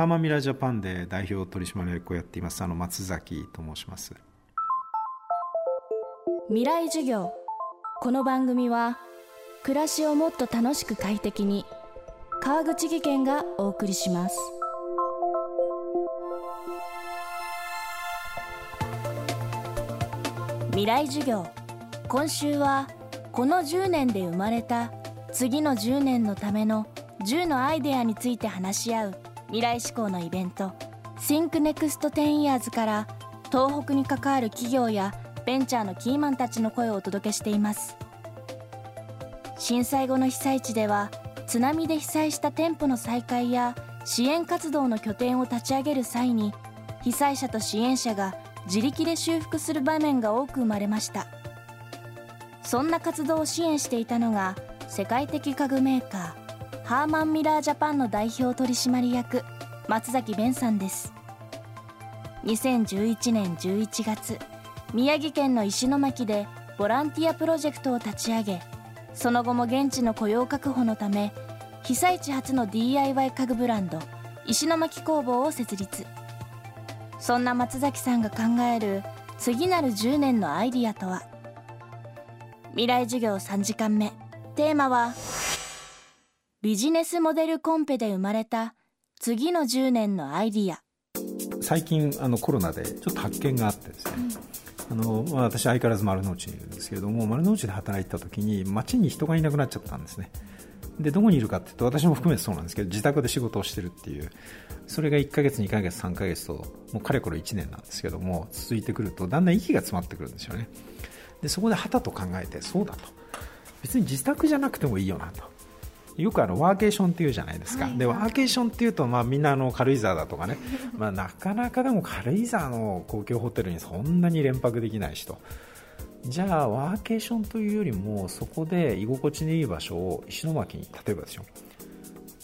ハーマミラージャパンで代表取締役をやっていますあの松崎と申します。未来授業。この番組は暮らしをもっと楽しく快適に川口義賢がお送りします。未来授業。今週はこの10年で生まれた次の10年のための10のアイデアについて話し合う未来志向のイベント Think Next 10 Years から東北に関わる企業やベンチャーのキーマンたちの声をお届けしています。震災後の被災地では津波で被災した店舗の再開や支援活動の拠点を立ち上げる際に被災者と支援者が自力で修復する場面が多く生まれました。そんな活動を支援していたのが世界的家具メーカーハーマンミラージャパンの代表取締役松崎弁さんです。2011年11月宮城県の石巻でボランティアプロジェクトを立ち上げその後も現地の雇用確保のため被災地初の DIY 家具ブランド石巻工房を設立。そんな松崎さんが考える次なる10年のアイディアとは？未来授業3時間目。テーマはビジネスモデルコンペで生まれた次の10年のアイディア。最近あのコロナでちょっと発見があってですね、うん、あのまあ、私相変わらず丸の内にいるんですけれども丸の内で働いてた時に街に人がいなくなっちゃったんですね。でどこにいるかっていうと私も含めてそうなんですけど自宅で仕事をしてるっていう。それが1ヶ月2ヶ月3ヶ月ともうかれこれ1年なんですけども続いてくるとだんだん息が詰まってくるんですよね。でそこではたと考えてそうだと。別に自宅じゃなくてもいいよなとよくあのワーケーションっていうじゃないですか、はい。はい、でワーケーションっていうと、まあ、みんなあの軽井沢だとかね、まあ、なかなかでも軽井沢の公共ホテルにそんなに連泊できないしと。じゃあワーケーションというよりもそこで居心地のいい場所を石巻に例えばですよ。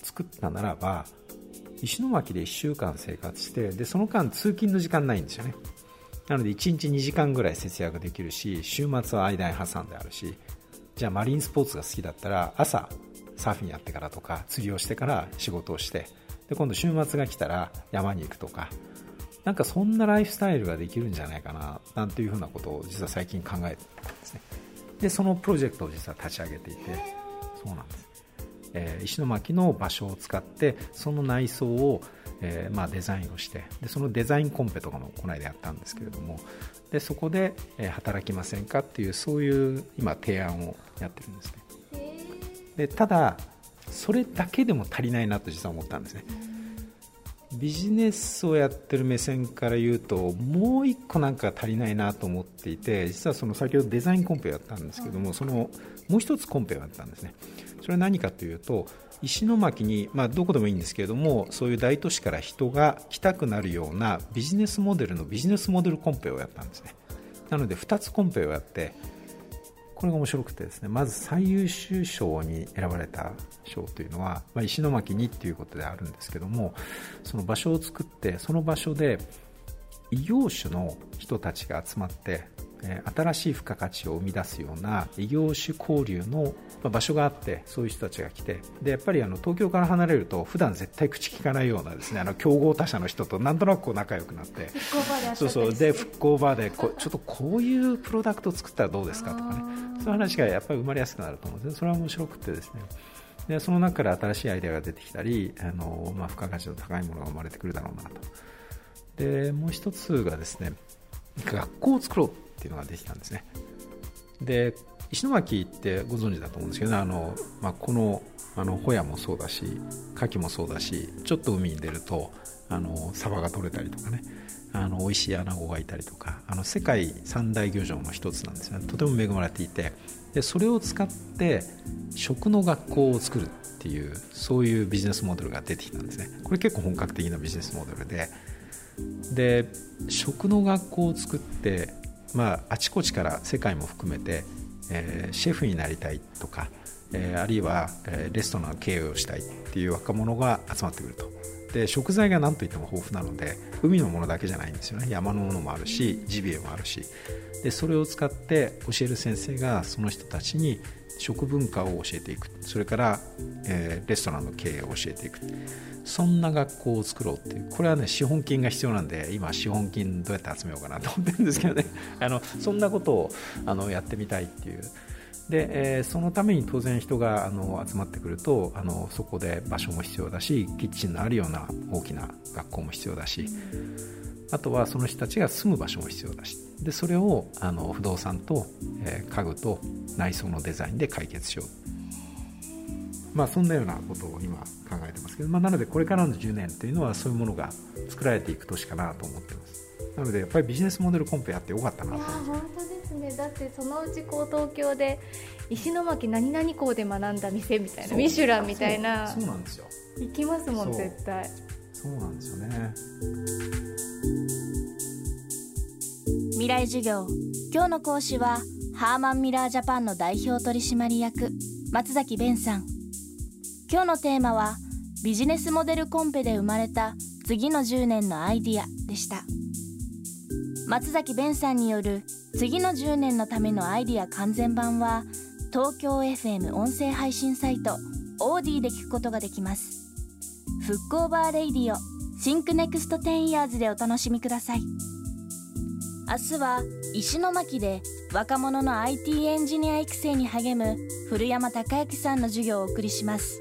作ったならば石巻で1週間生活してでその間通勤の時間ないんですよね。なので1日2時間ぐらい節約できるし週末は間に挟んであるしじゃあマリンスポーツが好きだったら朝サーフィンやってからとか釣りをしてから仕事をしてで今度週末が来たら山に行くとかなんかそんなライフスタイルができるんじゃないかななんていうふうなことを実は最近考えてたんですね。でそのプロジェクトを実は立ち上げていてそうなんです、えー、石巻の場所を使ってその内装を、えー、まあ、デザインをしてでそのデザインコンペとかもこの間やったんですけれどもでそこで、え、働きませんかっていうそういう今提案をやってるんですね。でただそれだけでも足りないなと実は思ったんですね。ビジネスをやってる目線から言うともう一個なんか足りないなと思っていて実はその先ほどデザインコンペをやったんですけどもそのもう一つコンペをやったんですね。それは何かというと石巻に、まあ、どこでもいいんですけれどもそういう大都市から人が来たくなるようなビジネスモデルのビジネスモデルコンペをやったんですね。なので2つコンペをやってこれが面白くてですねまず最優秀賞に選ばれた賞というのは、まあ、石巻にっていうことであるんですけどもその場所を作ってその場所で異業種の人たちが集まって新しい付加価値を生み出すような異業種交流の場所があってそういう人たちが来てでやっぱりあの東京から離れると普段絶対口聞かないようなですねあの競合他社の人となんとなくこう仲良くなってそうそうで復興バーでこ ちょっとこういうプロダクトを作ったらどうですかとかね。そういう話がやっぱり生まれやすくなると思うんですそれは面白くてですね。でその中から新しいアイデアが出てきたりあの、まあ、付加価値の高いものが生まれてくるだろうなと。でもう一つがですね学校を作ろうっていうのができたんですね。で石巻ってご存知だと思うんですけど、ね、あの、まあ、このあのホヤもそうだし牡蠣もそうだしちょっと海に出るとあのサバが取れたりとかねあの美味しいアナゴがいたりとかあの世界三大漁場の一つなんですね。とても恵まれていてでそれを使って食の学校を作るっていうそういうビジネスモデルが出てきたんですね。これ結構本格的なビジネスモデルで。で食の学校を作って、まあ、あちこちから世界も含めてえー、シェフになりたいとか、えー、あるいは、え、レストランの経営をしたいっていう若者が集まってくると。で食材が何といっても豊富なので海のものだけじゃないんですよね。山のものもあるしジビエもあるし。でそれを使って教える先生がその人たちに食文化を教えていく。それから、えー、レストランの経営を教えていく。そんな学校を作ろうっていう。これはね資本金が必要なんで今資本金どうやって集めようかなと思ってるんですけどね。あのそんなことをあのやってみたいっていう。で、えー、そのために当然人があの集まってくるとあのそこで場所も必要だしキッチンのあるような大きな学校も必要だしあとはその人たちが住む場所も必要だしでそれをあの不動産と、えー、家具と内装のデザインで解決しよう、まあ、そんなようなことを今考えてますけど、まあ、なのでこれからの10年というのはそういうものが作られていく年かなと思ってます。なのでやっぱりビジネスモデルコンペやってよかったなと。本当ですねだってそのうちこう東京で石巻何々校で学んだ店みたいなミシュランみたいな。そう。なんですよ。行きますもん絶対。そう。なんですよね。未来授業。今日の講師はハーマンミラージャパンの代表取締役松崎弁さん。今日のテーマはビジネスモデルコンペで生まれた次の10年のアイディアでした松崎弁さんによる次の10年のためのアイディア完全版は東京 FM 音声配信サイト AuDee で聞くことができます。フックオーバー Radio Think Next 10 Years でお楽しみください。明日は石巻で若者の IT エンジニア育成に励む古山孝之さんの授業をお送りします。